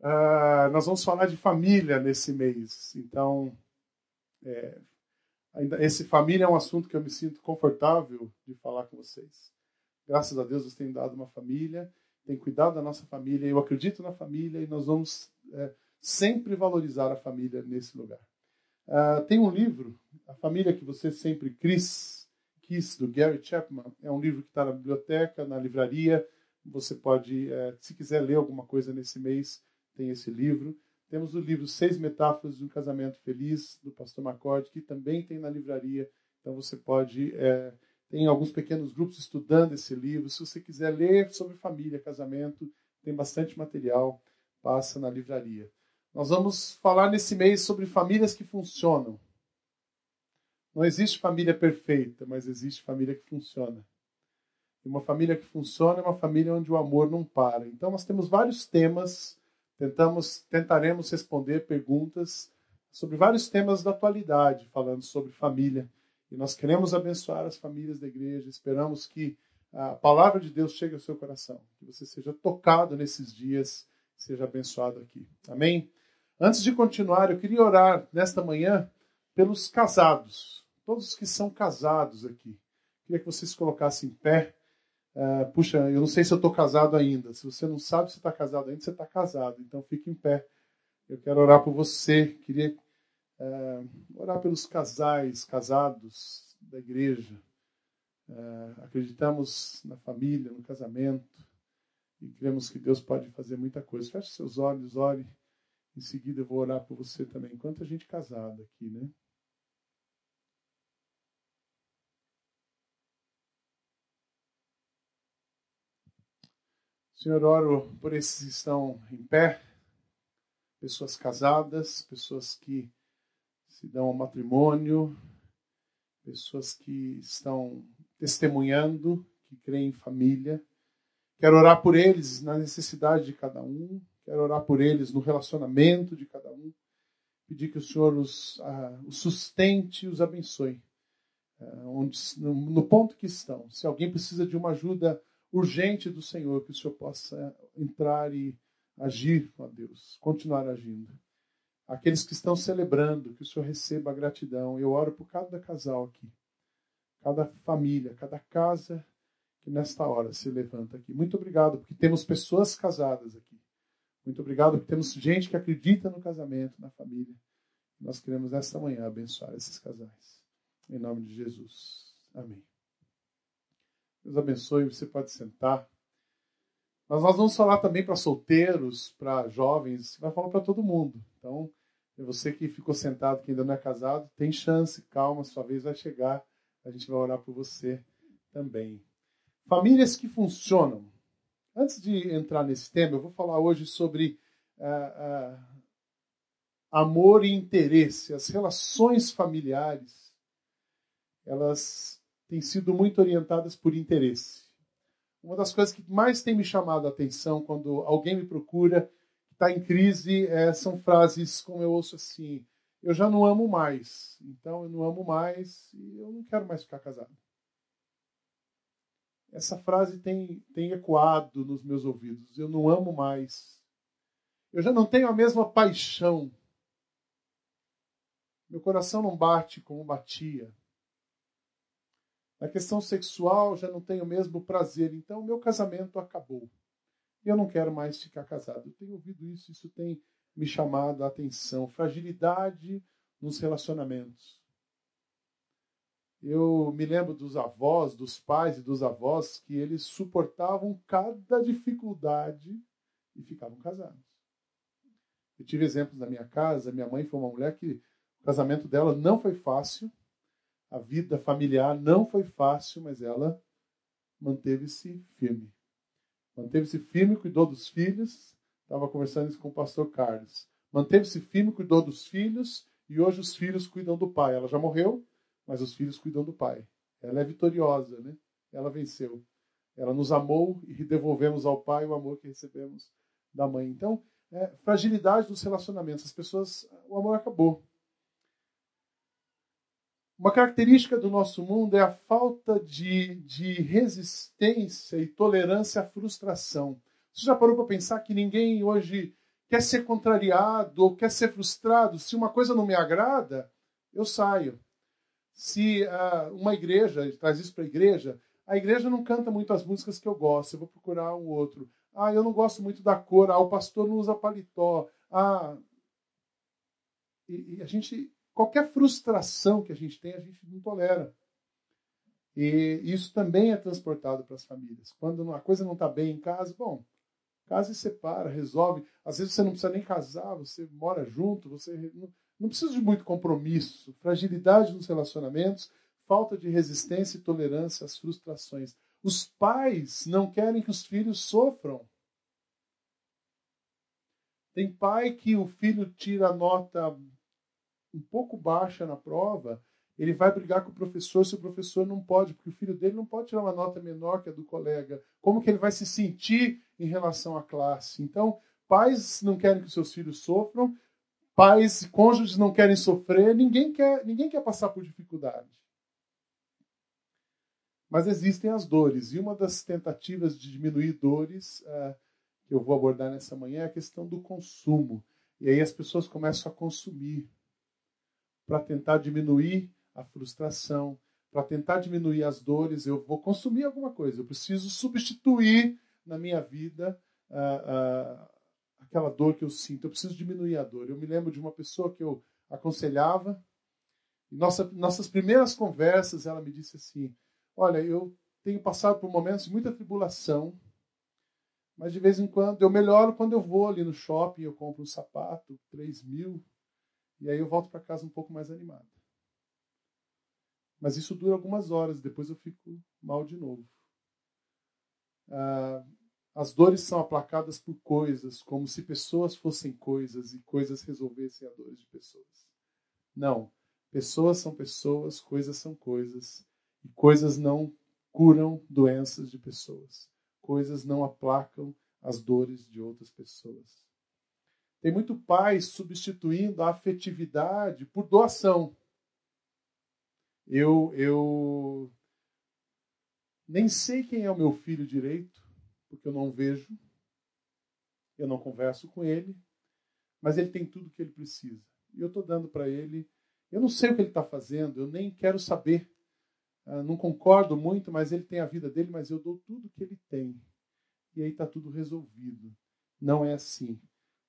Uh, nós vamos falar de família nesse mês. Então, é, esse família é um assunto que eu me sinto confortável de falar com vocês. Graças a Deus, vocês têm dado uma família, têm cuidado da nossa família. Eu acredito na família e nós vamos é, sempre valorizar a família nesse lugar. Uh, tem um livro, A Família que Você Sempre Quis, quis do Gary Chapman. É um livro que está na biblioteca, na livraria. Você pode, é, se quiser ler alguma coisa nesse mês, tem esse livro. Temos o livro Seis Metáforas de um Casamento Feliz, do pastor MacCord, que também tem na livraria. Então você pode. É, tem alguns pequenos grupos estudando esse livro. Se você quiser ler sobre família, casamento, tem bastante material, passa na livraria. Nós vamos falar nesse mês sobre famílias que funcionam. Não existe família perfeita, mas existe família que funciona. E uma família que funciona é uma família onde o amor não para. Então nós temos vários temas Tentamos, tentaremos responder perguntas sobre vários temas da atualidade, falando sobre família. E nós queremos abençoar as famílias da igreja. Esperamos que a palavra de Deus chegue ao seu coração, que você seja tocado nesses dias, seja abençoado aqui. Amém? Antes de continuar, eu queria orar nesta manhã pelos casados, todos os que são casados aqui. Queria que vocês colocassem em pé. Uh, puxa, eu não sei se eu estou casado ainda. Se você não sabe se está casado ainda, você está casado. Então fique em pé. Eu quero orar por você. Queria uh, orar pelos casais, casados da igreja. Uh, acreditamos na família, no casamento. E cremos que Deus pode fazer muita coisa. Feche seus olhos, ore. Em seguida eu vou orar por você também. Quanta gente casada aqui, né? Senhor, oro por esses que estão em pé, pessoas casadas, pessoas que se dão ao matrimônio, pessoas que estão testemunhando, que creem em família. Quero orar por eles na necessidade de cada um, quero orar por eles no relacionamento de cada um. Pedir que o Senhor os, uh, os sustente e os abençoe. Uh, onde, no, no ponto que estão. Se alguém precisa de uma ajuda urgente do Senhor, que o Senhor possa entrar e agir, ó Deus, continuar agindo. Aqueles que estão celebrando, que o Senhor receba a gratidão. Eu oro por cada casal aqui, cada família, cada casa que nesta hora se levanta aqui. Muito obrigado, porque temos pessoas casadas aqui. Muito obrigado, porque temos gente que acredita no casamento, na família. Nós queremos nesta manhã abençoar esses casais. Em nome de Jesus. Amém. Deus abençoe, você pode sentar. Mas nós vamos falar também para solteiros, para jovens, vai falar para todo mundo. Então, você que ficou sentado, que ainda não é casado, tem chance, calma, sua vez vai chegar. A gente vai orar por você também. Famílias que funcionam. Antes de entrar nesse tema, eu vou falar hoje sobre uh, uh, amor e interesse. As relações familiares, elas têm sido muito orientadas por interesse. Uma das coisas que mais tem me chamado a atenção quando alguém me procura, está em crise, é, são frases como eu ouço assim: eu já não amo mais, então eu não amo mais e eu não quero mais ficar casado. Essa frase tem, tem ecoado nos meus ouvidos: eu não amo mais. Eu já não tenho a mesma paixão. Meu coração não bate como batia. Na questão sexual, já não tenho o mesmo prazer, então meu casamento acabou. E eu não quero mais ficar casado. Eu tenho ouvido isso, isso tem me chamado a atenção. Fragilidade nos relacionamentos. Eu me lembro dos avós, dos pais e dos avós que eles suportavam cada dificuldade e ficavam casados. Eu tive exemplos na minha casa. Minha mãe foi uma mulher que o casamento dela não foi fácil a vida familiar não foi fácil, mas ela manteve-se firme. Manteve-se firme, cuidou dos filhos. Estava conversando isso com o pastor Carlos. Manteve-se firme, cuidou dos filhos e hoje os filhos cuidam do pai. Ela já morreu, mas os filhos cuidam do pai. Ela é vitoriosa, né? Ela venceu. Ela nos amou e devolvemos ao pai o amor que recebemos da mãe. Então, é, fragilidade dos relacionamentos. As pessoas, o amor acabou. Uma característica do nosso mundo é a falta de, de resistência e tolerância à frustração. Você já parou para pensar que ninguém hoje quer ser contrariado ou quer ser frustrado. Se uma coisa não me agrada, eu saio. Se uh, uma igreja traz isso para a igreja, a igreja não canta muito as músicas que eu gosto, eu vou procurar um outro. Ah, eu não gosto muito da cor, ah, o pastor não usa paletó. Ah, e, e a gente, qualquer frustração que a gente tem, a gente não tolera. E isso também é transportado para as famílias. Quando a coisa não está bem em casa, bom, casa e separa, resolve. Às vezes você não precisa nem casar, você mora junto, você não, não precisa de muito compromisso, fragilidade nos relacionamentos, falta de resistência e tolerância às frustrações. Os pais não querem que os filhos sofram. Tem pai que o filho tira nota um pouco baixa na prova, ele vai brigar com o professor se o professor não pode, porque o filho dele não pode tirar uma nota menor que a do colega. Como que ele vai se sentir em relação à classe? Então, pais não querem que seus filhos sofram, pais e cônjuges não querem sofrer, ninguém quer, ninguém quer passar por dificuldade. Mas existem as dores, e uma das tentativas de diminuir dores uh, que eu vou abordar nessa manhã é a questão do consumo. E aí as pessoas começam a consumir para tentar diminuir a frustração, para tentar diminuir as dores, eu vou consumir alguma coisa. Eu preciso substituir na minha vida uh, uh, aquela dor que eu sinto. Eu preciso diminuir a dor. Eu me lembro de uma pessoa que eu aconselhava. Nossa, nossas primeiras conversas, ela me disse assim: Olha, eu tenho passado por momentos de muita tribulação, mas de vez em quando eu melhoro quando eu vou ali no shopping, eu compro um sapato, 3 mil, e aí eu volto para casa um pouco mais animado. Mas isso dura algumas horas, depois eu fico mal de novo. Ah, as dores são aplacadas por coisas, como se pessoas fossem coisas e coisas resolvessem a dores de pessoas. Não. Pessoas são pessoas, coisas são coisas. E coisas não curam doenças de pessoas. Coisas não aplacam as dores de outras pessoas. Tem muito pai substituindo a afetividade por doação. Eu, eu nem sei quem é o meu filho direito, porque eu não vejo, eu não converso com ele, mas ele tem tudo que ele precisa. E eu estou dando para ele. Eu não sei o que ele está fazendo, eu nem quero saber. Uh, não concordo muito, mas ele tem a vida dele, mas eu dou tudo que ele tem. E aí está tudo resolvido. Não é assim.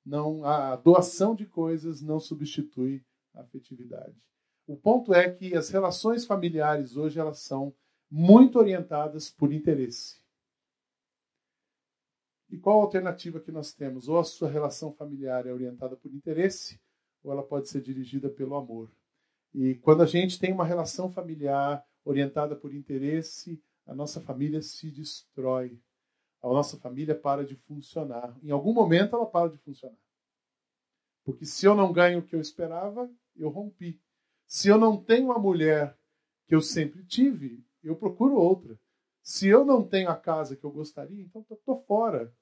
Não, a doação de coisas não substitui a afetividade. O ponto é que as relações familiares hoje elas são muito orientadas por interesse. E qual a alternativa que nós temos? Ou a sua relação familiar é orientada por interesse, ou ela pode ser dirigida pelo amor. E quando a gente tem uma relação familiar orientada por interesse, a nossa família se destrói. A nossa família para de funcionar. Em algum momento ela para de funcionar. Porque se eu não ganho o que eu esperava, eu rompi. Se eu não tenho a mulher que eu sempre tive, eu procuro outra. Se eu não tenho a casa que eu gostaria, então estou fora.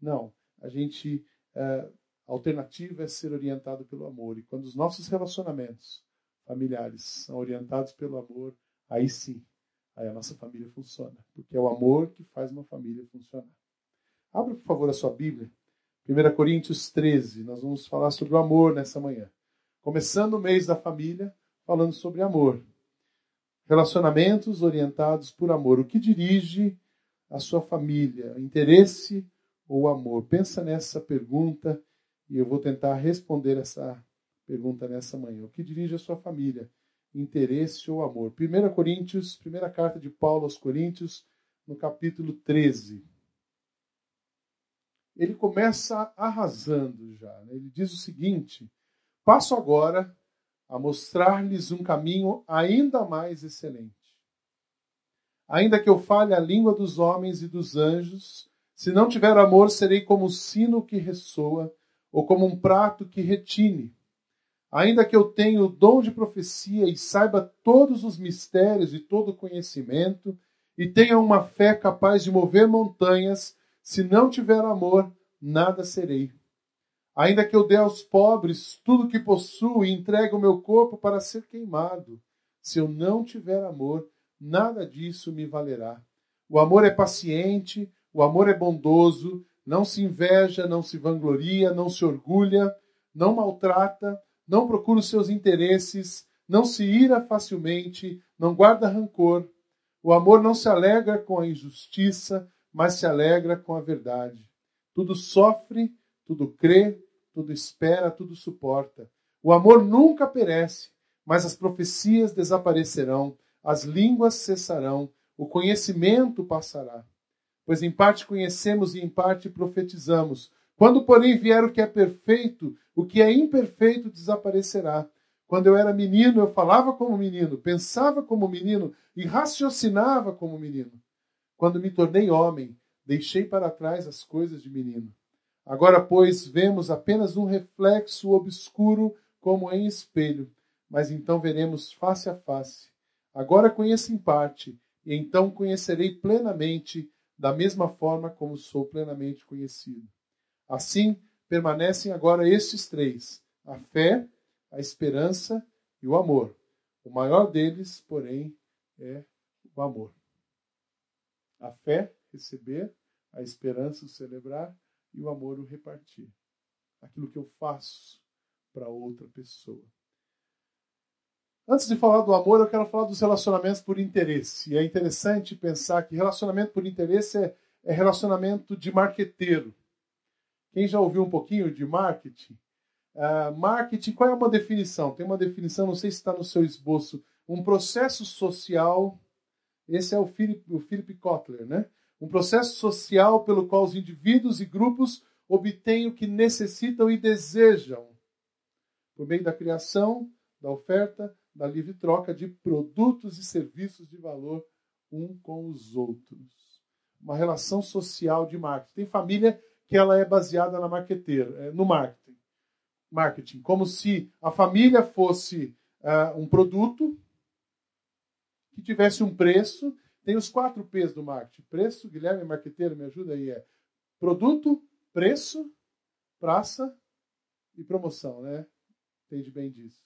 Não, a gente é, a alternativa é ser orientado pelo amor. E quando os nossos relacionamentos familiares são orientados pelo amor, aí sim, aí a nossa família funciona. Porque é o amor que faz uma família funcionar. Abra, por favor, a sua Bíblia. 1 Coríntios 13. Nós vamos falar sobre o amor nessa manhã. Começando o mês da família, falando sobre amor. Relacionamentos orientados por amor. O que dirige a sua família? Interesse ou amor? Pensa nessa pergunta e eu vou tentar responder essa pergunta nessa manhã. O que dirige a sua família? Interesse ou amor? 1 Coríntios, primeira carta de Paulo aos Coríntios, no capítulo 13. Ele começa arrasando já. Né? Ele diz o seguinte: Passo agora a mostrar-lhes um caminho ainda mais excelente. Ainda que eu fale a língua dos homens e dos anjos, se não tiver amor, serei como o sino que ressoa, ou como um prato que retine. Ainda que eu tenha o dom de profecia e saiba todos os mistérios e todo o conhecimento, e tenha uma fé capaz de mover montanhas, se não tiver amor, nada serei. Ainda que eu dê aos pobres tudo que possuo e entregue o meu corpo para ser queimado, se eu não tiver amor, nada disso me valerá. O amor é paciente, o amor é bondoso, Não se inveja, não se vangloria, não se orgulha, não maltrata, não procura os seus interesses, não se ira facilmente, não guarda rancor. O amor não se alegra com a injustiça, mas se alegra com a verdade. Tudo sofre, tudo crê, tudo espera, tudo suporta. O amor nunca perece, mas as profecias desaparecerão, as línguas cessarão, o conhecimento passará. Pois em parte conhecemos e em parte profetizamos. Quando, porém, vier o que é perfeito, o que é imperfeito desaparecerá. Quando eu era menino, eu falava como menino, pensava como menino e raciocinava como menino. Quando me tornei homem, deixei para trás as coisas de menino. Agora, pois, vemos apenas um reflexo obscuro como em espelho, mas então veremos face a face. Agora conheço em parte, e então conhecerei plenamente, da mesma forma como sou plenamente conhecido. Assim, permanecem agora estes três: a fé, a esperança e o amor. O maior deles, porém, é o amor. A fé, receber, a esperança, o celebrar e o amor, o repartir. Aquilo que eu faço para outra pessoa. Antes de falar do amor, eu quero falar dos relacionamentos por interesse. E é interessante pensar que relacionamento por interesse é, é relacionamento de marqueteiro. Quem já ouviu um pouquinho de marketing? Uh, marketing, qual é uma definição? Tem uma definição, não sei se está no seu esboço. Um processo social, esse é o Philip, o Philip Kotler, né? Um processo social pelo qual os indivíduos e grupos obtêm o que necessitam e desejam, por meio da criação, da oferta, da livre troca de produtos e serviços de valor um com os outros. Uma relação social de marketing. Tem família que ela é baseada na marqueteira, é, no marketing. Marketing, como se a família fosse uh, um produto que tivesse um preço tem os quatro P's do marketing. Preço, Guilherme, marqueteiro, me ajuda aí. É produto, preço, praça e promoção, né? Entende bem disso.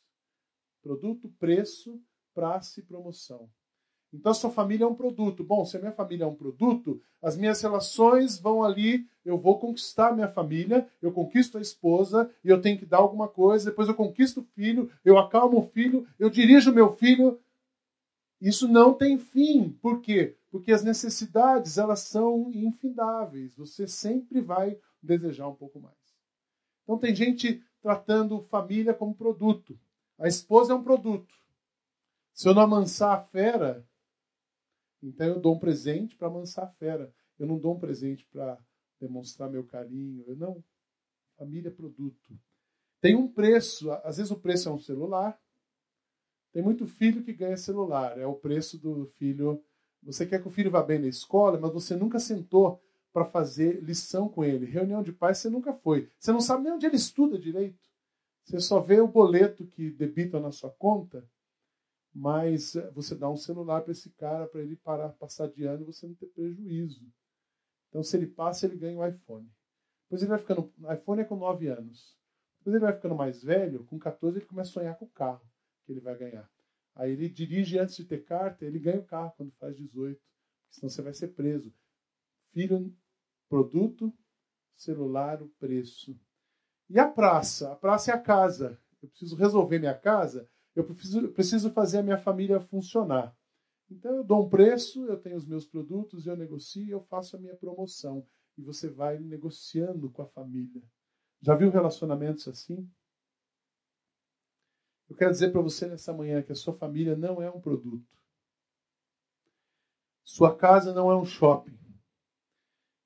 Produto, preço, praça e promoção. Então, sua família é um produto. Bom, se a minha família é um produto, as minhas relações vão ali, eu vou conquistar minha família, eu conquisto a esposa, e eu tenho que dar alguma coisa, depois eu conquisto o filho, eu acalmo o filho, eu dirijo o meu filho, isso não tem fim. Por quê? Porque as necessidades, elas são infindáveis. Você sempre vai desejar um pouco mais. Então tem gente tratando família como produto. A esposa é um produto. Se eu não amansar a fera, então eu dou um presente para amansar a fera. Eu não dou um presente para demonstrar meu carinho. Eu não. Família é produto. Tem um preço. Às vezes o preço é um celular. Tem muito filho que ganha celular. É o preço do filho. Você quer que o filho vá bem na escola, mas você nunca sentou para fazer lição com ele. Reunião de pais você nunca foi. Você não sabe nem onde ele estuda direito. Você só vê o boleto que debita na sua conta, mas você dá um celular para esse cara para ele parar, passar de ano e você não ter prejuízo. Então, se ele passa, ele ganha um iPhone. Depois ele vai ficando. iPhone é com 9 anos. Depois ele vai ficando mais velho, com 14 ele começa a sonhar com o carro que ele vai ganhar. Aí ele dirige antes de ter carta, ele ganha o carro quando faz 18, senão você vai ser preso. Filho, produto, celular, o preço. E a praça? A praça é a casa. Eu preciso resolver minha casa, eu preciso, preciso fazer a minha família funcionar. Então eu dou um preço, eu tenho os meus produtos, eu negocio, eu faço a minha promoção. E você vai negociando com a família. Já viu relacionamentos assim? Eu quero dizer para você nessa manhã que a sua família não é um produto. Sua casa não é um shopping.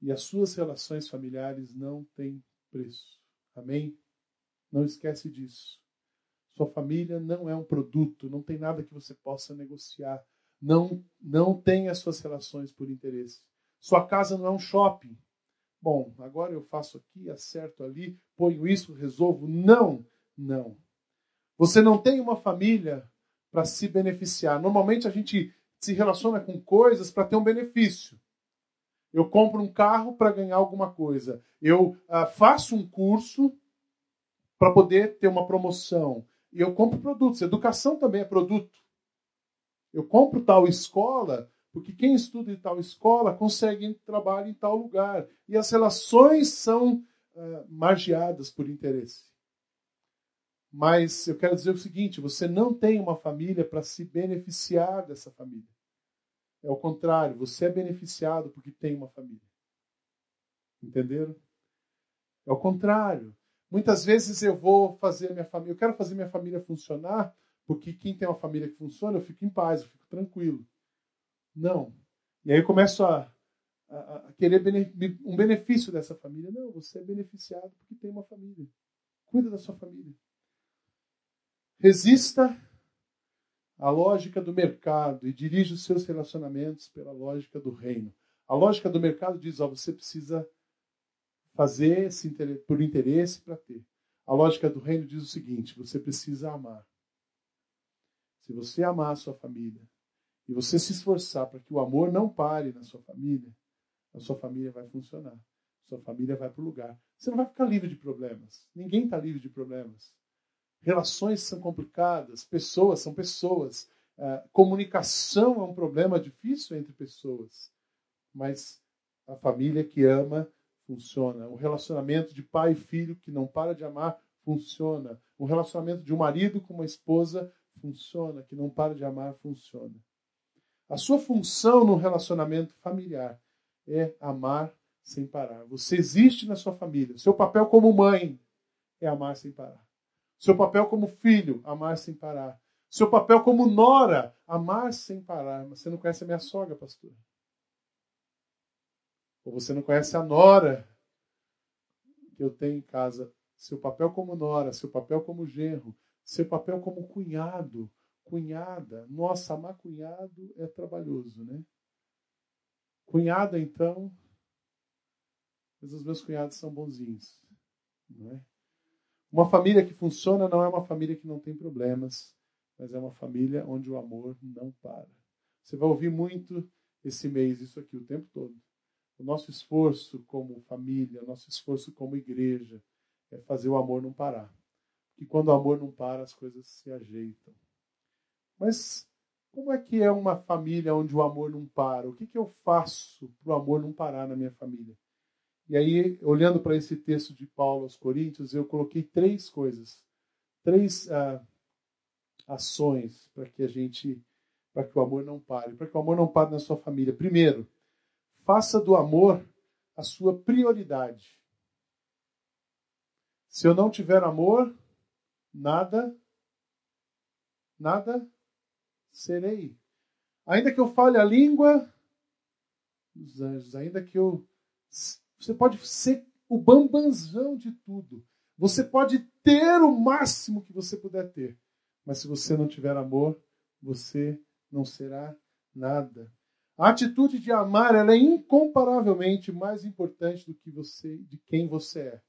E as suas relações familiares não têm preço. Amém? Não esquece disso. Sua família não é um produto, não tem nada que você possa negociar. Não, não tem as suas relações por interesse. Sua casa não é um shopping. Bom, agora eu faço aqui, acerto ali, ponho isso, resolvo. Não, não. Você não tem uma família para se beneficiar. Normalmente a gente se relaciona com coisas para ter um benefício. Eu compro um carro para ganhar alguma coisa. Eu uh, faço um curso para poder ter uma promoção. E eu compro produtos. Educação também é produto. Eu compro tal escola Porque quem estuda em tal escola consegue trabalho em tal lugar. E as relações são uh, por interesse. Mas eu quero dizer o seguinte: você não tem uma família para se beneficiar dessa família. É o contrário, você é beneficiado porque tem uma família. Entenderam? É o contrário. Muitas vezes eu vou fazer minha família, eu quero fazer minha família funcionar, porque quem tem uma família que funciona, eu fico em paz, eu fico tranquilo. Não. E aí eu começo a, a, a querer um benefício dessa família. Não, você é beneficiado porque tem uma família. Cuida da sua família. Resista à lógica do mercado e dirija os seus relacionamentos pela lógica do reino. A lógica do mercado diz: ó, você precisa fazer por interesse para ter. A lógica do reino diz o seguinte: você precisa amar. Se você amar a sua família e você se esforçar para que o amor não pare na sua família, a sua família vai funcionar. Sua família vai para o lugar. Você não vai ficar livre de problemas. Ninguém está livre de problemas. Relações são complicadas, pessoas são pessoas. Uh, comunicação é um problema difícil entre pessoas. Mas a família que ama funciona. O relacionamento de pai e filho que não para de amar funciona. O relacionamento de um marido com uma esposa funciona, que não para de amar funciona. A sua função no relacionamento familiar é amar sem parar. Você existe na sua família. Seu papel como mãe é amar sem parar. Seu papel como filho, amar sem parar. Seu papel como nora, amar sem parar. Mas você não conhece a minha sogra, pastor. Ou você não conhece a nora que eu tenho em casa. Seu papel como nora, seu papel como genro, seu papel como cunhado, cunhada. Nossa, amar cunhado é trabalhoso, né? Cunhada, então. Mas os meus cunhados são bonzinhos, não é? Uma família que funciona não é uma família que não tem problemas, mas é uma família onde o amor não para. Você vai ouvir muito esse mês isso aqui o tempo todo. Nosso esforço como família, o nosso esforço como igreja é fazer o amor não parar. E quando o amor não para, as coisas se ajeitam. Mas como é que é uma família onde o amor não para? O que, que eu faço para o amor não parar na minha família? E aí, olhando para esse texto de Paulo aos Coríntios, eu coloquei três coisas, três ah, ações para que a gente, para que o amor não pare, para que o amor não pare na sua família. Primeiro, Faça do amor a sua prioridade. Se eu não tiver amor, nada, nada serei. Ainda que eu fale a língua dos anjos, ainda que eu. Você pode ser o bambanzão de tudo. Você pode ter o máximo que você puder ter. Mas se você não tiver amor, você não será nada. A atitude de amar ela é incomparavelmente mais importante do que você, de quem você é.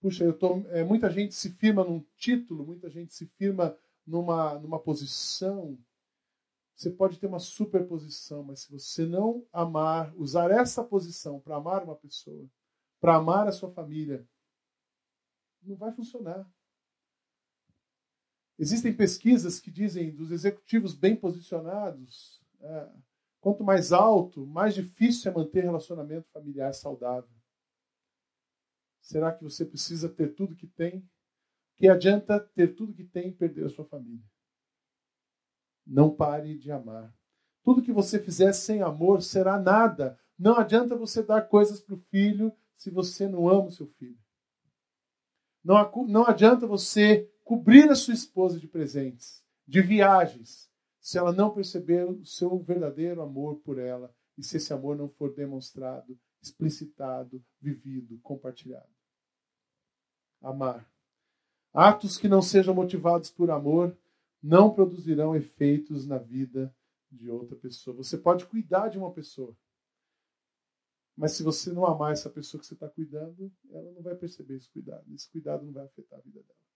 Puxa, eu tô, é, muita gente se firma num título, muita gente se firma numa, numa posição. Você pode ter uma superposição, mas se você não amar, usar essa posição para amar uma pessoa, para amar a sua família, não vai funcionar. Existem pesquisas que dizem dos executivos bem posicionados, é, quanto mais alto, mais difícil é manter relacionamento familiar saudável. Será que você precisa ter tudo que tem? Que adianta ter tudo que tem e perder a sua família? Não pare de amar. Tudo que você fizer sem amor será nada. Não adianta você dar coisas para o filho se você não ama o seu filho. Não, não adianta você cobrir a sua esposa de presentes, de viagens, se ela não perceber o seu verdadeiro amor por ela e se esse amor não for demonstrado, explicitado, vivido, compartilhado. Amar. Atos que não sejam motivados por amor não produzirão efeitos na vida de outra pessoa. Você pode cuidar de uma pessoa, mas se você não amar essa pessoa que você está cuidando, ela não vai perceber esse cuidado. Esse cuidado não vai afetar a vida dela.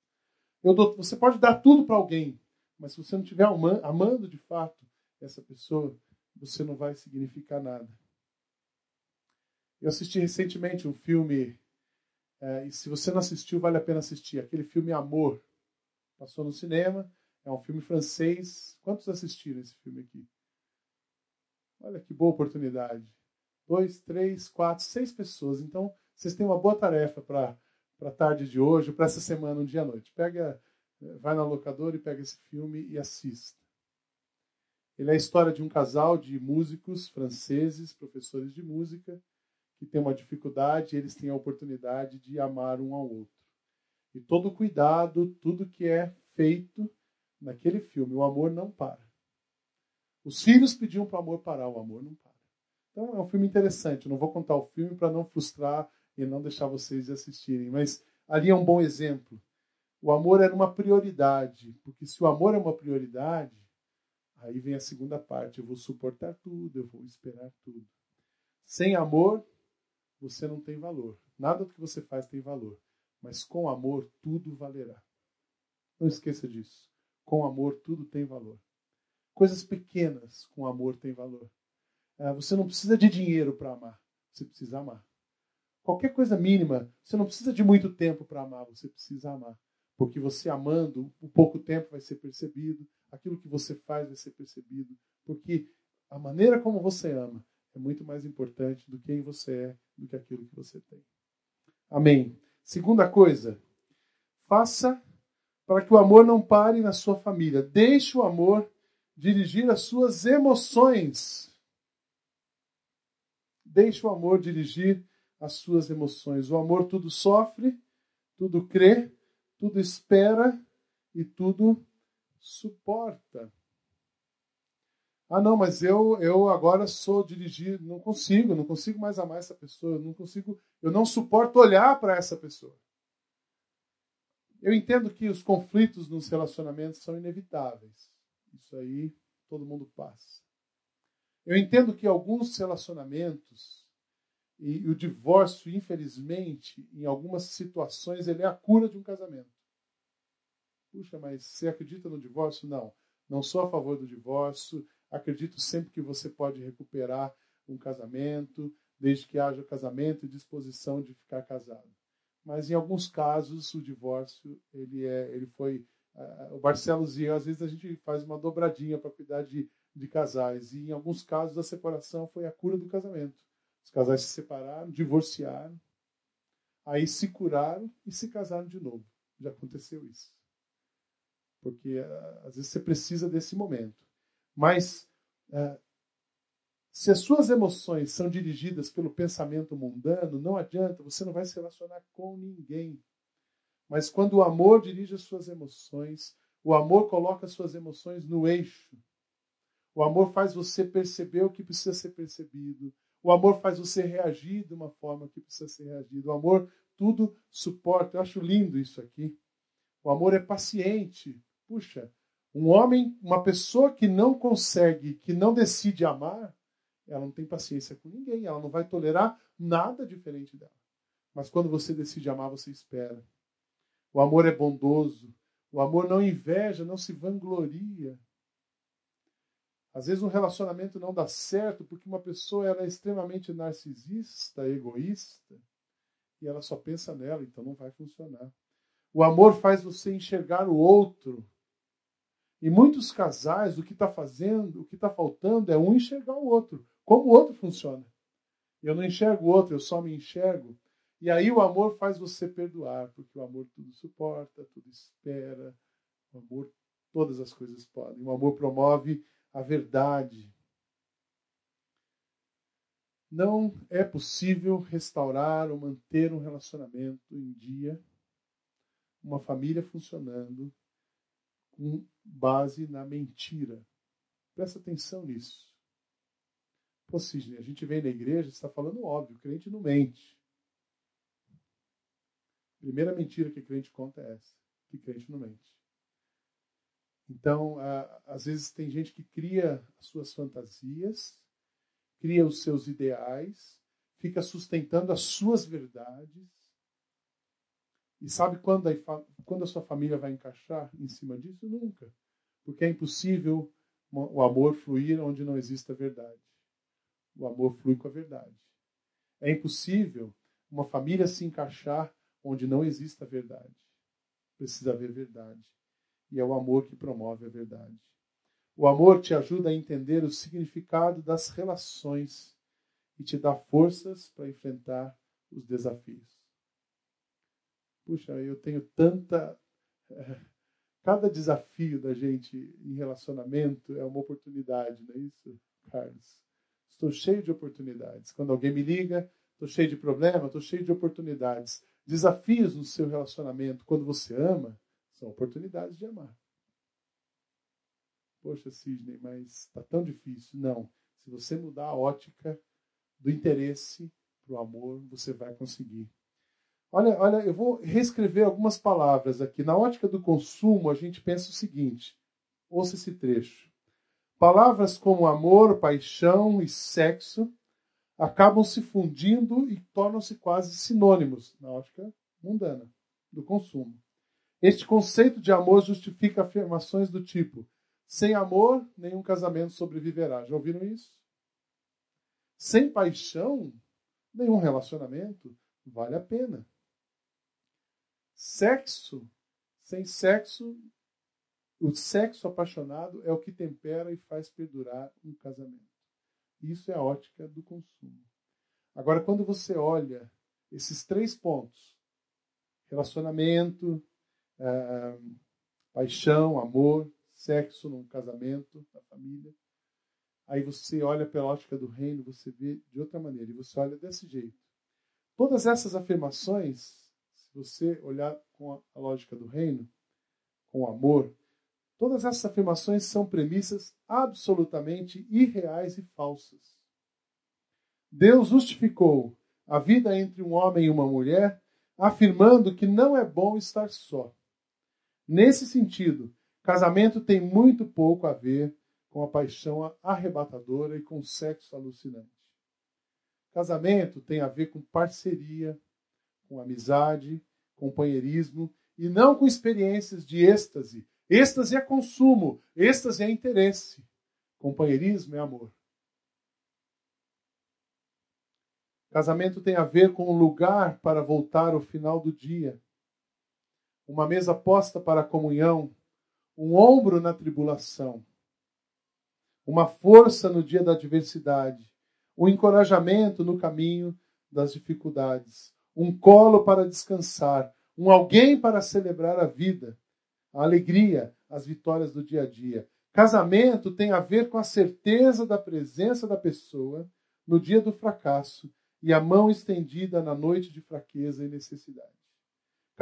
Dou, você pode dar tudo para alguém, mas se você não estiver amando de fato essa pessoa, você não vai significar nada. Eu assisti recentemente um filme, é, e se você não assistiu, vale a pena assistir. Aquele filme Amor. Passou no cinema. É um filme francês. Quantos assistiram esse filme aqui? Olha que boa oportunidade. Dois, três, quatro, seis pessoas. Então, vocês têm uma boa tarefa para a tarde de hoje, para essa semana, um dia à noite. Pega, vai na locadora e pega esse filme e assista. Ele é a história de um casal de músicos franceses, professores de música, que tem uma dificuldade e eles têm a oportunidade de amar um ao outro. E todo cuidado, tudo que é feito naquele filme, o amor não para. Os filhos pediam para o amor parar, o amor não para. Então é um filme interessante. Eu não vou contar o filme para não frustrar e não deixar vocês assistirem, mas ali é um bom exemplo. O amor era uma prioridade, porque se o amor é uma prioridade, aí vem a segunda parte. Eu vou suportar tudo, eu vou esperar tudo. Sem amor, você não tem valor. Nada do que você faz tem valor. Mas com amor, tudo valerá. Não esqueça disso. Com amor, tudo tem valor. Coisas pequenas com amor têm valor. É, você não precisa de dinheiro para amar. Você precisa amar. Qualquer coisa mínima, você não precisa de muito tempo para amar. Você precisa amar. Porque você amando, o pouco tempo vai ser percebido. Aquilo que você faz vai ser percebido. Porque a maneira como você ama é muito mais importante do quem você é, do que aquilo que você tem. Amém. Segunda coisa, faça para que o amor não pare na sua família. Deixe o amor dirigir as suas emoções. Deixe o amor dirigir as suas emoções. O amor tudo sofre, tudo crê, tudo espera e tudo suporta. Ah, não, mas eu, eu agora sou dirigido, não consigo, não consigo mais amar essa pessoa, não consigo, eu não suporto olhar para essa pessoa. Eu entendo que os conflitos nos relacionamentos são inevitáveis. Isso aí todo mundo passa. Eu entendo que alguns relacionamentos e o divórcio, infelizmente, em algumas situações, ele é a cura de um casamento. Puxa, mas você acredita no divórcio? Não. Não sou a favor do divórcio. Acredito sempre que você pode recuperar um casamento, desde que haja casamento e disposição de ficar casado. Mas em alguns casos o divórcio ele é, ele foi uh, o Barcelos e eu, às vezes a gente faz uma dobradinha para cuidar de, de casais e em alguns casos a separação foi a cura do casamento. Os casais se separaram, divorciaram, aí se curaram e se casaram de novo. Já aconteceu isso. Porque uh, às vezes você precisa desse momento. Mas é, se as suas emoções são dirigidas pelo pensamento mundano, não adianta, você não vai se relacionar com ninguém. Mas quando o amor dirige as suas emoções, o amor coloca as suas emoções no eixo. O amor faz você perceber o que precisa ser percebido. O amor faz você reagir de uma forma que precisa ser reagido. O amor tudo suporta. Eu acho lindo isso aqui. O amor é paciente. Puxa, um homem, uma pessoa que não consegue, que não decide amar, ela não tem paciência com ninguém, ela não vai tolerar nada diferente dela. Mas quando você decide amar, você espera. O amor é bondoso. O amor não inveja, não se vangloria. Às vezes um relacionamento não dá certo porque uma pessoa ela é extremamente narcisista, egoísta, e ela só pensa nela, então não vai funcionar. O amor faz você enxergar o outro em muitos casais, o que está fazendo, o que está faltando é um enxergar o outro. Como o outro funciona. Eu não enxergo o outro, eu só me enxergo. E aí o amor faz você perdoar, porque o amor tudo suporta, tudo espera. O amor, todas as coisas podem. O amor promove a verdade. Não é possível restaurar ou manter um relacionamento em dia, uma família funcionando, com base na mentira. Presta atenção nisso. Pô, Sidney, a gente vem na igreja, está falando óbvio, crente não mente. A primeira mentira que crente conta é essa, que crente não mente. Então, às vezes tem gente que cria as suas fantasias, cria os seus ideais, fica sustentando as suas verdades, e sabe quando a, quando a sua família vai encaixar em cima disso? Nunca. Porque é impossível o amor fluir onde não existe a verdade. O amor flui com a verdade. É impossível uma família se encaixar onde não existe a verdade. Precisa haver verdade. E é o amor que promove a verdade. O amor te ajuda a entender o significado das relações e te dá forças para enfrentar os desafios. Puxa, eu tenho tanta. Cada desafio da gente em relacionamento é uma oportunidade, não é isso, Carlos? Estou cheio de oportunidades. Quando alguém me liga, estou cheio de problema, estou cheio de oportunidades. Desafios no seu relacionamento, quando você ama, são oportunidades de amar. Poxa, Sidney, mas está tão difícil. Não. Se você mudar a ótica do interesse para o amor, você vai conseguir. Olha, olha, eu vou reescrever algumas palavras aqui. Na ótica do consumo, a gente pensa o seguinte: ouça esse trecho. Palavras como amor, paixão e sexo acabam se fundindo e tornam-se quase sinônimos na ótica mundana do consumo. Este conceito de amor justifica afirmações do tipo: sem amor, nenhum casamento sobreviverá. Já ouviram isso? Sem paixão, nenhum relacionamento vale a pena. Sexo, sem sexo, o sexo apaixonado é o que tempera e faz perdurar um casamento. Isso é a ótica do consumo. Agora, quando você olha esses três pontos, relacionamento, ah, paixão, amor, sexo num casamento, na família. Aí você olha pela ótica do reino, você vê de outra maneira, e você olha desse jeito. Todas essas afirmações, se você olhar com a lógica do reino, com amor, todas essas afirmações são premissas absolutamente irreais e falsas. Deus justificou a vida entre um homem e uma mulher, afirmando que não é bom estar só. Nesse sentido, Casamento tem muito pouco a ver com a paixão arrebatadora e com o sexo alucinante. Casamento tem a ver com parceria, com amizade, companheirismo e não com experiências de êxtase. Êxtase é consumo, êxtase é interesse. Companheirismo é amor. Casamento tem a ver com um lugar para voltar ao final do dia, uma mesa posta para a comunhão, um ombro na tribulação, uma força no dia da adversidade, um encorajamento no caminho das dificuldades, um colo para descansar, um alguém para celebrar a vida, a alegria, as vitórias do dia a dia. Casamento tem a ver com a certeza da presença da pessoa no dia do fracasso e a mão estendida na noite de fraqueza e necessidade.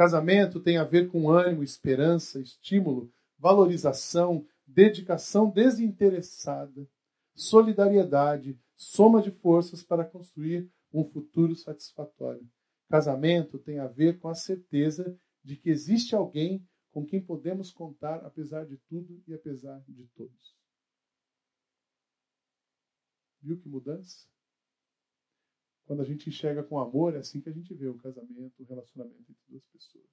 Casamento tem a ver com ânimo, esperança, estímulo valorização, dedicação desinteressada, solidariedade, soma de forças para construir um futuro satisfatório. Casamento tem a ver com a certeza de que existe alguém com quem podemos contar apesar de tudo e apesar de todos. Viu que mudança? Quando a gente enxerga com amor, é assim que a gente vê o casamento, o relacionamento entre duas pessoas.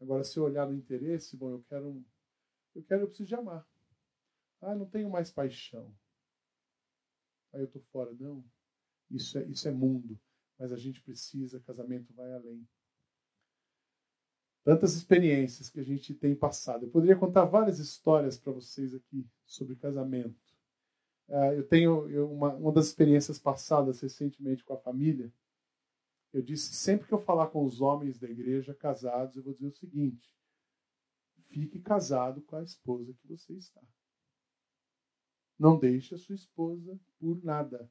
Agora, se eu olhar no interesse, bom, eu quero eu quero, eu preciso de amar. Ah, não tenho mais paixão. Aí eu estou fora. Não. Isso é, isso é mundo. Mas a gente precisa, casamento vai além. Tantas experiências que a gente tem passado. Eu poderia contar várias histórias para vocês aqui sobre casamento. Uh, eu tenho eu, uma, uma das experiências passadas recentemente com a família. Eu disse sempre que eu falar com os homens da igreja casados, eu vou dizer o seguinte: Fique casado com a esposa que você está. Não deixe a sua esposa por nada.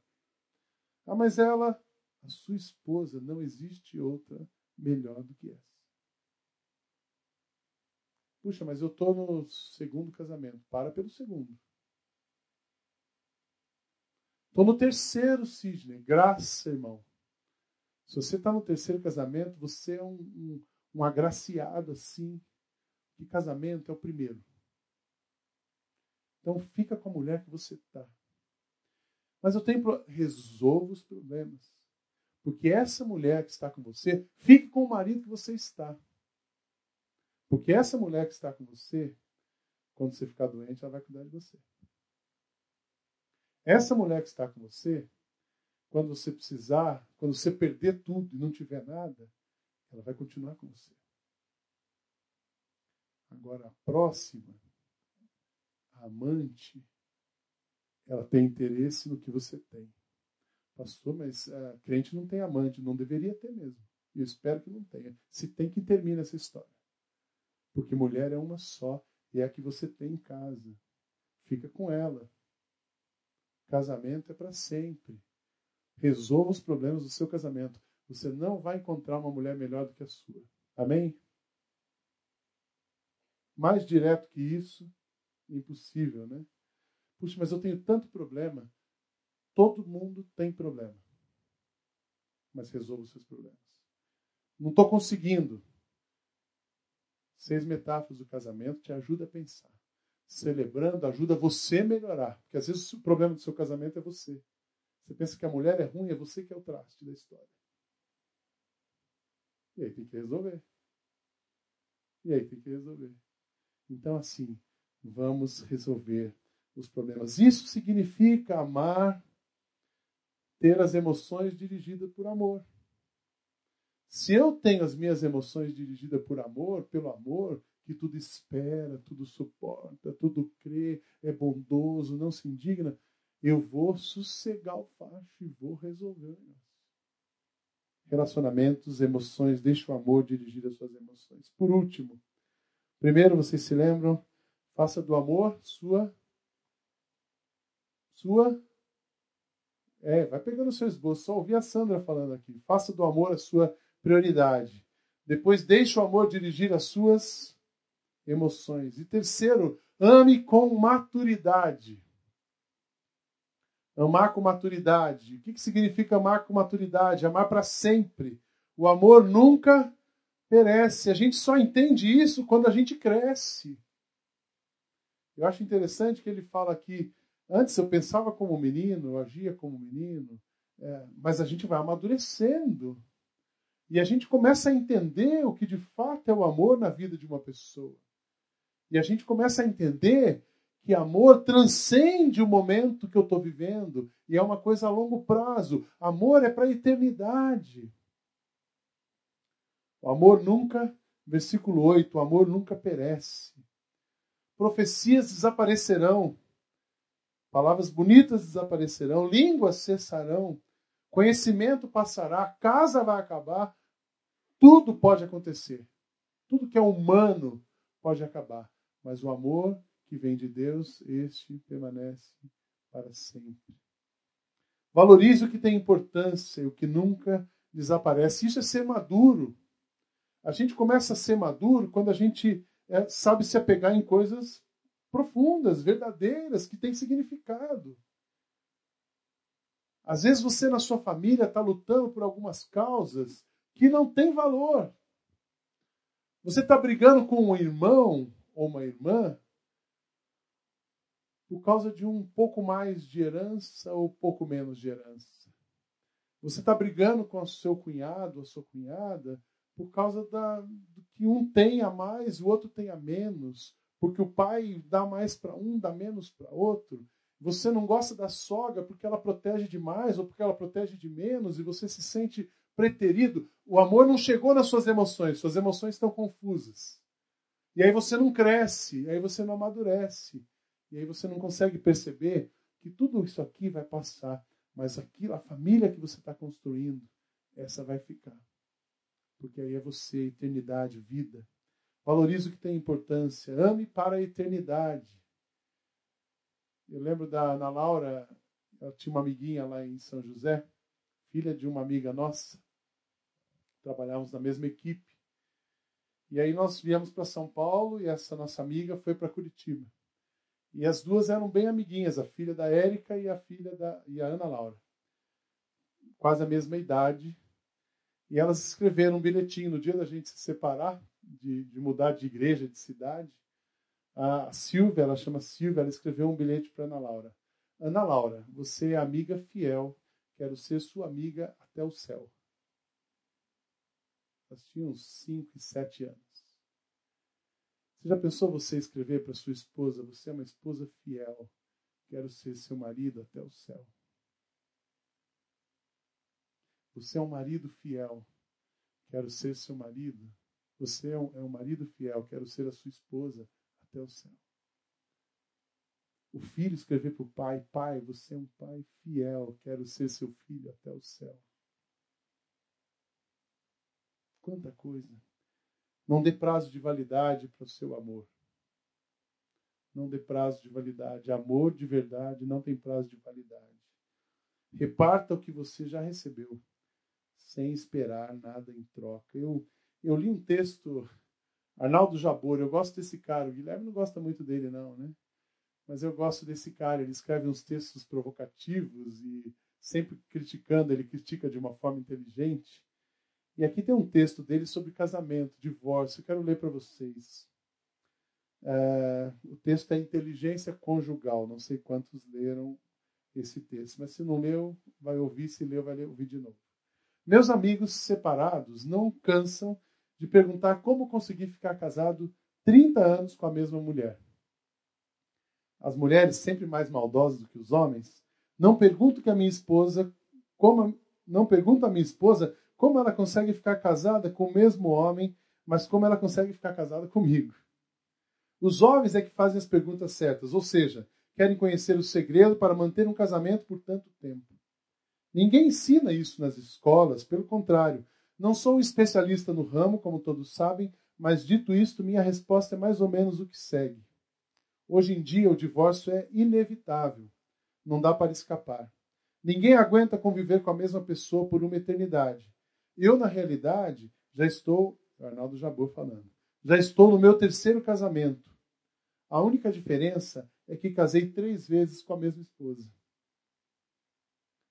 Ah, mas ela, a sua esposa, não existe outra melhor do que essa. Puxa, mas eu estou no segundo casamento. Para pelo segundo. Estou no terceiro, Sidney. Graça, irmão. Se você está no terceiro casamento, você é um, um, um agraciado assim, de casamento é o primeiro. Então fica com a mulher que você está. Mas eu tenho resolva os problemas. Porque essa mulher que está com você, fique com o marido que você está. Porque essa mulher que está com você, quando você ficar doente, ela vai cuidar de você. Essa mulher que está com você, quando você precisar, quando você perder tudo e não tiver nada, ela vai continuar com você. Agora, a próxima, a amante, ela tem interesse no que você tem. Pastor, mas a crente não tem amante, não deveria ter mesmo. E eu espero que não tenha. Se tem, que termine essa história. Porque mulher é uma só e é a que você tem em casa. Fica com ela. Casamento é para sempre. Resolva os problemas do seu casamento. Você não vai encontrar uma mulher melhor do que a sua. Amém? Mais direto que isso, impossível, né? Puxa, mas eu tenho tanto problema. Todo mundo tem problema. Mas resolva os seus problemas. Não estou conseguindo. Seis metáforas do casamento te ajuda a pensar. Celebrando ajuda você a melhorar. Porque às vezes o problema do seu casamento é você. Você pensa que a mulher é ruim, é você que é o traste da história. E aí tem que resolver. E aí tem que resolver. Então, assim, vamos resolver os problemas. Isso significa amar, ter as emoções dirigidas por amor. Se eu tenho as minhas emoções dirigidas por amor, pelo amor, que tudo espera, tudo suporta, tudo crê, é bondoso, não se indigna, eu vou sossegar o facho e vou resolver Relacionamentos, emoções, deixa o amor dirigir as suas emoções. Por último, primeiro, vocês se lembram? Faça do amor sua. Sua. É, vai pegando o seu esboço. Só ouvi a Sandra falando aqui. Faça do amor a sua prioridade. Depois, deixe o amor dirigir as suas emoções. E terceiro, ame com maturidade. Amar com maturidade. O que, significa amar com maturidade? Amar para sempre. O amor nunca perece. A gente só entende isso quando a gente cresce. Eu acho interessante que ele fala aqui. Antes eu pensava como menino, eu agia como menino, é, mas a gente vai amadurecendo. E a gente começa a entender o que de fato é o amor na vida de uma pessoa. E a gente começa a entender que amor transcende o momento que eu estou vivendo e é uma coisa a longo prazo. Amor é para a eternidade. O amor nunca, versículo 8, o amor nunca perece. Profecias desaparecerão, palavras bonitas desaparecerão, línguas cessarão, conhecimento passará, casa vai acabar, tudo pode acontecer. Tudo que é humano pode acabar, mas o amor que vem de Deus, este permanece para sempre. Valorize o que tem importância e o que nunca desaparece. Isso é ser maduro. A gente começa a ser maduro quando a gente é, sabe se apegar em coisas profundas, verdadeiras, que têm significado. Às vezes você na sua família está lutando por algumas causas que não têm valor. Você está brigando com um irmão ou uma irmã por causa de um pouco mais de herança ou pouco menos de herança. Você está brigando com o seu cunhado, a sua cunhada, por causa da, do que um tem a mais o outro tem a menos. Porque o pai dá mais para um, dá menos para outro. Você não gosta da sogra porque ela protege demais ou porque ela protege de menos e você se sente preterido. O amor não chegou nas suas emoções, suas emoções estão confusas. E aí você não cresce, aí você não amadurece. E aí você não consegue perceber que tudo isso aqui vai passar, mas aquilo, a família que você está construindo, essa vai ficar. Porque aí é você, eternidade, vida. Valorize o que tem importância. Ame para a eternidade. Eu lembro da Ana Laura, ela tinha uma amiguinha lá em São José, filha de uma amiga nossa. Trabalhávamos na mesma equipe. E aí nós viemos para São Paulo e essa nossa amiga foi para Curitiba. E as duas eram bem amiguinhas, a filha da Érica e a filha da e a Ana Laura. Quase a mesma idade. E elas escreveram um bilhetinho no dia da gente se separar, de, de mudar de igreja, de cidade. A Silvia, ela chama Silvia, ela escreveu um bilhete para Ana Laura. Ana Laura, você é amiga fiel, quero ser sua amiga até o céu. Elas tinham uns 5 e 7 anos. Você já pensou você escrever para sua esposa: Você é uma esposa fiel, quero ser seu marido até o céu? Você é um marido fiel, quero ser seu marido. Você é um, é um marido fiel, quero ser a sua esposa até o céu. O filho escrever para o pai: Pai, você é um pai fiel, quero ser seu filho até o céu. Quanta coisa. Não dê prazo de validade para o seu amor. Não dê prazo de validade. Amor de verdade não tem prazo de validade. Reparta o que você já recebeu, sem esperar nada em troca. Eu, eu li um texto, Arnaldo Jabor, eu gosto desse cara. O Guilherme não gosta muito dele, não, né? Mas eu gosto desse cara. Ele escreve uns textos provocativos e sempre criticando, ele critica de uma forma inteligente. E aqui tem um texto dele sobre casamento, divórcio. Eu quero ler para vocês. É, o texto é Inteligência Conjugal. Não sei quantos leram esse texto, mas se não leu, vai ouvir. Se leu, vai ouvir de novo. Meus amigos separados não cansam de perguntar como consegui ficar casado 30 anos com a mesma mulher. As mulheres, sempre mais maldosas do que os homens, não perguntam que a minha esposa, como não perguntam a minha esposa como ela consegue ficar casada com o mesmo homem, mas como ela consegue ficar casada comigo? Os jovens é que fazem as perguntas certas, ou seja, querem conhecer o segredo para manter um casamento por tanto tempo. Ninguém ensina isso nas escolas, pelo contrário. Não sou um especialista no ramo, como todos sabem, mas dito isto, minha resposta é mais ou menos o que segue. Hoje em dia, o divórcio é inevitável. Não dá para escapar. Ninguém aguenta conviver com a mesma pessoa por uma eternidade. Eu, na realidade, já estou, Arnaldo Jabor falando, já estou no meu terceiro casamento. A única diferença é que casei três vezes com a mesma esposa.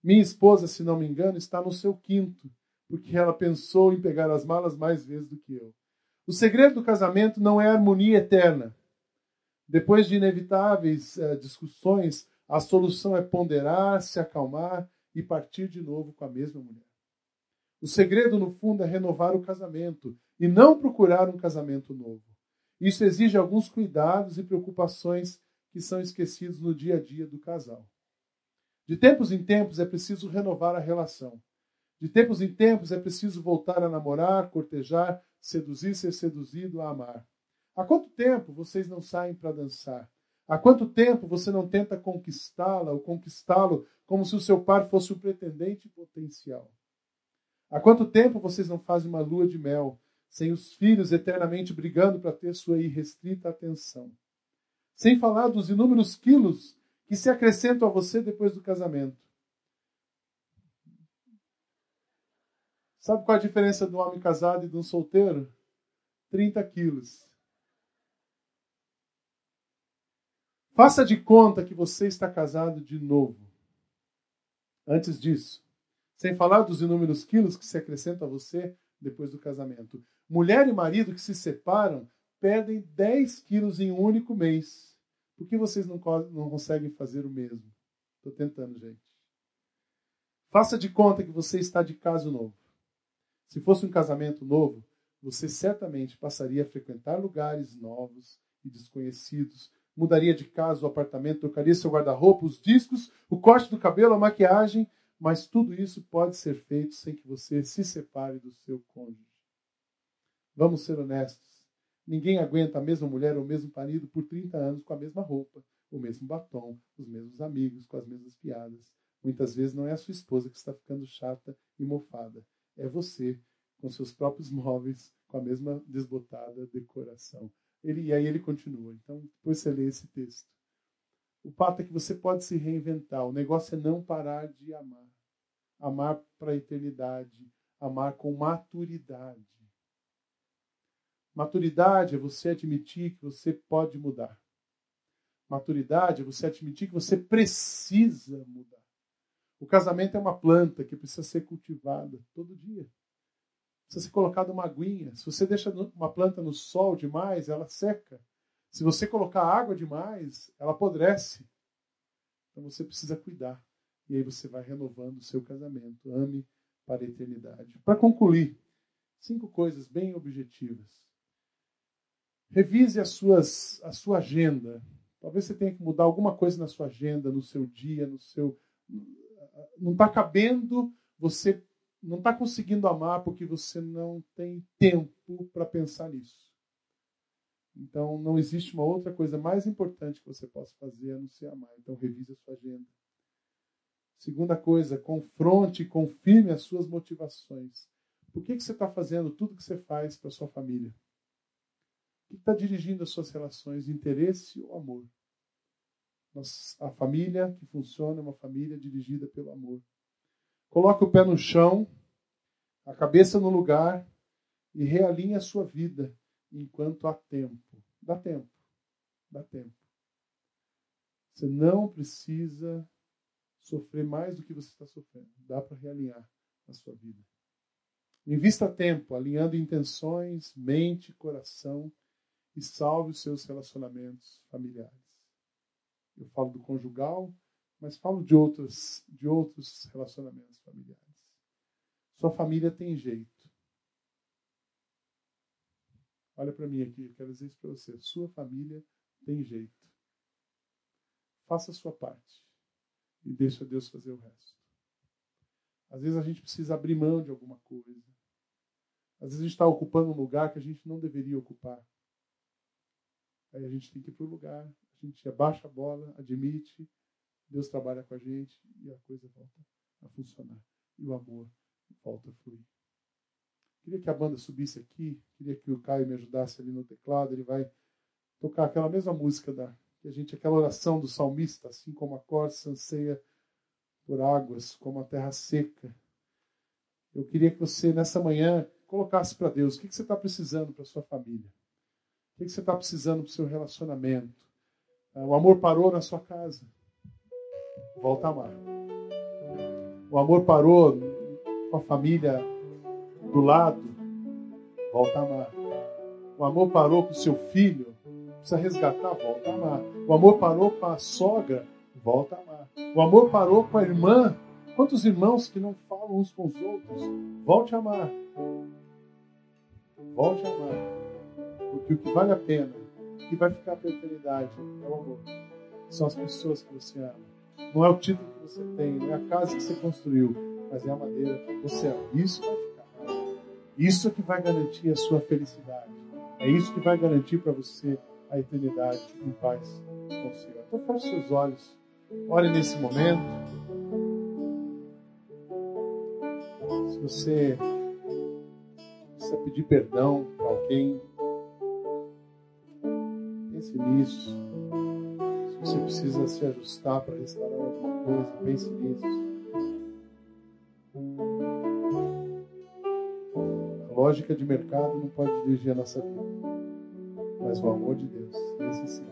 Minha esposa, se não me engano, está no seu quinto, porque ela pensou em pegar as malas mais vezes do que eu. O segredo do casamento não é a harmonia eterna. Depois de inevitáveis uh, discussões, a solução é ponderar, se acalmar e partir de novo com a mesma mulher. O segredo, no fundo, é renovar o casamento e não procurar um casamento novo. Isso exige alguns cuidados e preocupações que são esquecidos no dia a dia do casal. De tempos em tempos é preciso renovar a relação. De tempos em tempos é preciso voltar a namorar, cortejar, seduzir, ser seduzido, a amar. Há quanto tempo vocês não saem para dançar? Há quanto tempo você não tenta conquistá-la ou conquistá-lo como se o seu par fosse o pretendente potencial? Há quanto tempo vocês não fazem uma lua de mel, sem os filhos eternamente brigando para ter sua irrestrita atenção? Sem falar dos inúmeros quilos que se acrescentam a você depois do casamento. Sabe qual a diferença de um homem casado e de um solteiro? 30 quilos. Faça de conta que você está casado de novo. Antes disso, sem falar dos inúmeros quilos que se acrescentam a você depois do casamento. Mulher e marido que se separam perdem 10 quilos em um único mês. Por que vocês não, não conseguem fazer o mesmo? Estou tentando, gente. Faça de conta que você está de caso novo. Se fosse um casamento novo, você certamente passaria a frequentar lugares novos e desconhecidos, mudaria de casa o apartamento, trocaria seu guarda-roupa, os discos, o corte do cabelo, a maquiagem mas tudo isso pode ser feito sem que você se separe do seu cônjuge. Vamos ser honestos. Ninguém aguenta a mesma mulher ou o mesmo marido por 30 anos com a mesma roupa, o mesmo batom, os mesmos amigos, com as mesmas piadas. Muitas vezes não é a sua esposa que está ficando chata e mofada. É você, com seus próprios móveis, com a mesma desbotada decoração. Ele, e aí ele continua. Então, depois você lê esse texto. O fato é que você pode se reinventar. O negócio é não parar de amar amar para a eternidade, amar com maturidade. Maturidade é você admitir que você pode mudar. Maturidade é você admitir que você precisa mudar. O casamento é uma planta que precisa ser cultivada todo dia. Precisa ser colocada uma aguinha. Se você deixa uma planta no sol demais, ela seca. Se você colocar água demais, ela apodrece. Então você precisa cuidar. E aí você vai renovando o seu casamento. Ame para a eternidade. Para concluir, cinco coisas bem objetivas. Revise as suas, a sua agenda. Talvez você tenha que mudar alguma coisa na sua agenda, no seu dia, no seu. Não está cabendo, você não está conseguindo amar porque você não tem tempo para pensar nisso. Então, não existe uma outra coisa mais importante que você possa fazer a não ser amar. Então, revise a sua agenda. Segunda coisa, confronte e confirme as suas motivações. Por que, que você está fazendo tudo que você faz para sua família? O que está dirigindo as suas relações? Interesse ou amor? A família que funciona é uma família dirigida pelo amor. Coloque o pé no chão, a cabeça no lugar e realinhe a sua vida enquanto há tempo. Dá tempo. Dá tempo. Você não precisa sofrer mais do que você está sofrendo. Dá para realinhar a sua vida. Invista tempo alinhando intenções, mente, coração e salve os seus relacionamentos familiares. Eu falo do conjugal, mas falo de outros, de outros relacionamentos familiares. Sua família tem jeito. Olha para mim aqui, quero dizer isso para você. Sua família tem jeito. Faça a sua parte e deixa Deus fazer o resto. Às vezes a gente precisa abrir mão de alguma coisa. Às vezes a gente está ocupando um lugar que a gente não deveria ocupar. Aí a gente tem que ir para o lugar, a gente abaixa a bola, admite, Deus trabalha com a gente e a coisa volta a funcionar. E o amor volta a fluir. Queria que a banda subisse aqui, queria que o Caio me ajudasse ali no teclado, ele vai tocar aquela mesma música da que a gente, aquela oração do salmista, assim como a corça anseia por águas, como a terra seca. Eu queria que você, nessa manhã, colocasse para Deus o que, que você está precisando para sua família. O que, que você está precisando para o seu relacionamento. Ah, o amor parou na sua casa. Volta a amar. O amor parou com a família do lado, volta a amar. O amor parou com o seu filho, precisa resgatar, volta a amar. O amor parou com a sogra, volta a amar. O amor parou com a irmã. Quantos irmãos que não falam uns com os outros? Volte a amar. Volte a amar. Porque o que vale a pena, o que vai ficar para a eternidade, é o amor. São as pessoas que você ama. Não é o título que você tem, não é a casa que você construiu, mas é a maneira que você ama. Isso vai ficar. Isso é que vai garantir a sua felicidade. É isso que vai garantir para você a eternidade em paz com o Senhor. Então feche seus olhos. Ore nesse momento. Se você precisa pedir perdão para alguém, pense nisso. Se você precisa se ajustar para restaurar alguma coisa, pense nisso. Lógica de mercado não pode dirigir a nossa vida. Mas o amor de Deus, esse sim.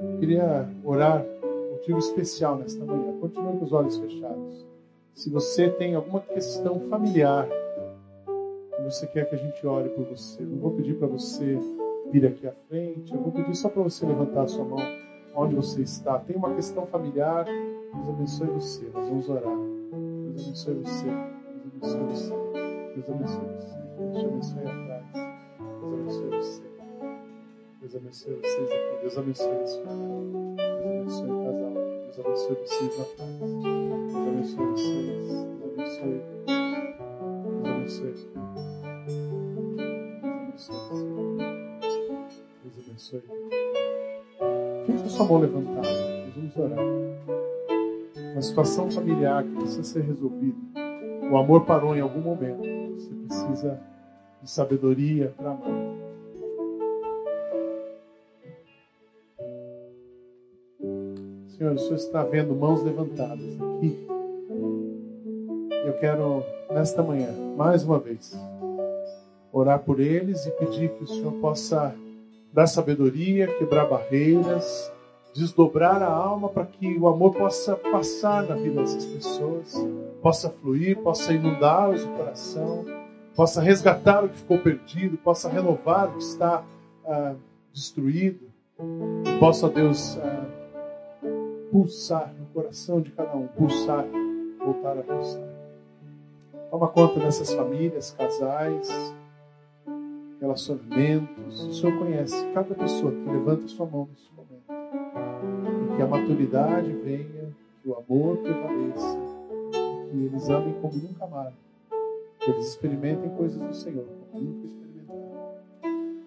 Eu queria orar um motivo especial nesta manhã. Continue com os olhos fechados. Se você tem alguma questão familiar e você quer que a gente ore por você, eu não vou pedir para você vir aqui à frente, eu vou pedir só para você levantar a sua mão onde você está. Tem uma questão familiar, Deus abençoe você. Nós vamos orar. Deus abençoe você. Deus abençoe você. Deus abençoe você. Deus te abençoe atrás. Deus abençoe você. Deus abençoe vocês aqui. Deus abençoe sua Deus abençoe o casal. Deus abençoe vocês atrás. Deus abençoe vocês. Deus abençoe. Deus abençoe. Deus abençoe. Deus abençoe. Fique com sua mão levantada. Nós vamos orar uma situação familiar que precisa ser resolvida. O amor parou em algum momento. Você precisa de sabedoria para amar. Senhor, o Senhor está vendo mãos levantadas aqui. Eu quero, nesta manhã, mais uma vez, orar por eles e pedir que o Senhor possa dar sabedoria, quebrar barreiras, desdobrar a alma para que o amor possa passar na vida dessas pessoas, possa fluir, possa inundá-los o coração, possa resgatar o que ficou perdido, possa renovar o que está ah, destruído, possa, Deus, ah, pulsar no coração de cada um, pulsar, voltar a pulsar. Toma conta dessas famílias, casais, relacionamentos. O Senhor conhece cada pessoa que levanta sua mão nesse que a maturidade venha, que o amor prevaleça, que eles amem como nunca amaram. Que eles experimentem coisas do Senhor, como nunca experimentaram.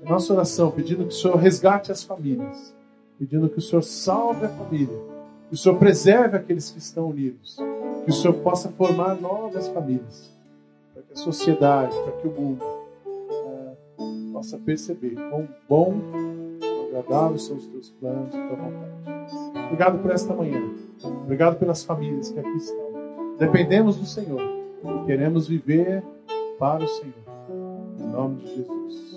É nossa oração, pedindo que o Senhor resgate as famílias, pedindo que o Senhor salve a família, que o Senhor preserve aqueles que estão unidos, que o Senhor possa formar novas famílias, para que a sociedade, para que o mundo é, possa perceber quão bom, agradável são os teus planos e tua vontade. Obrigado por esta manhã. Obrigado pelas famílias que aqui estão. Dependemos do Senhor. Queremos viver para o Senhor. Em nome de Jesus.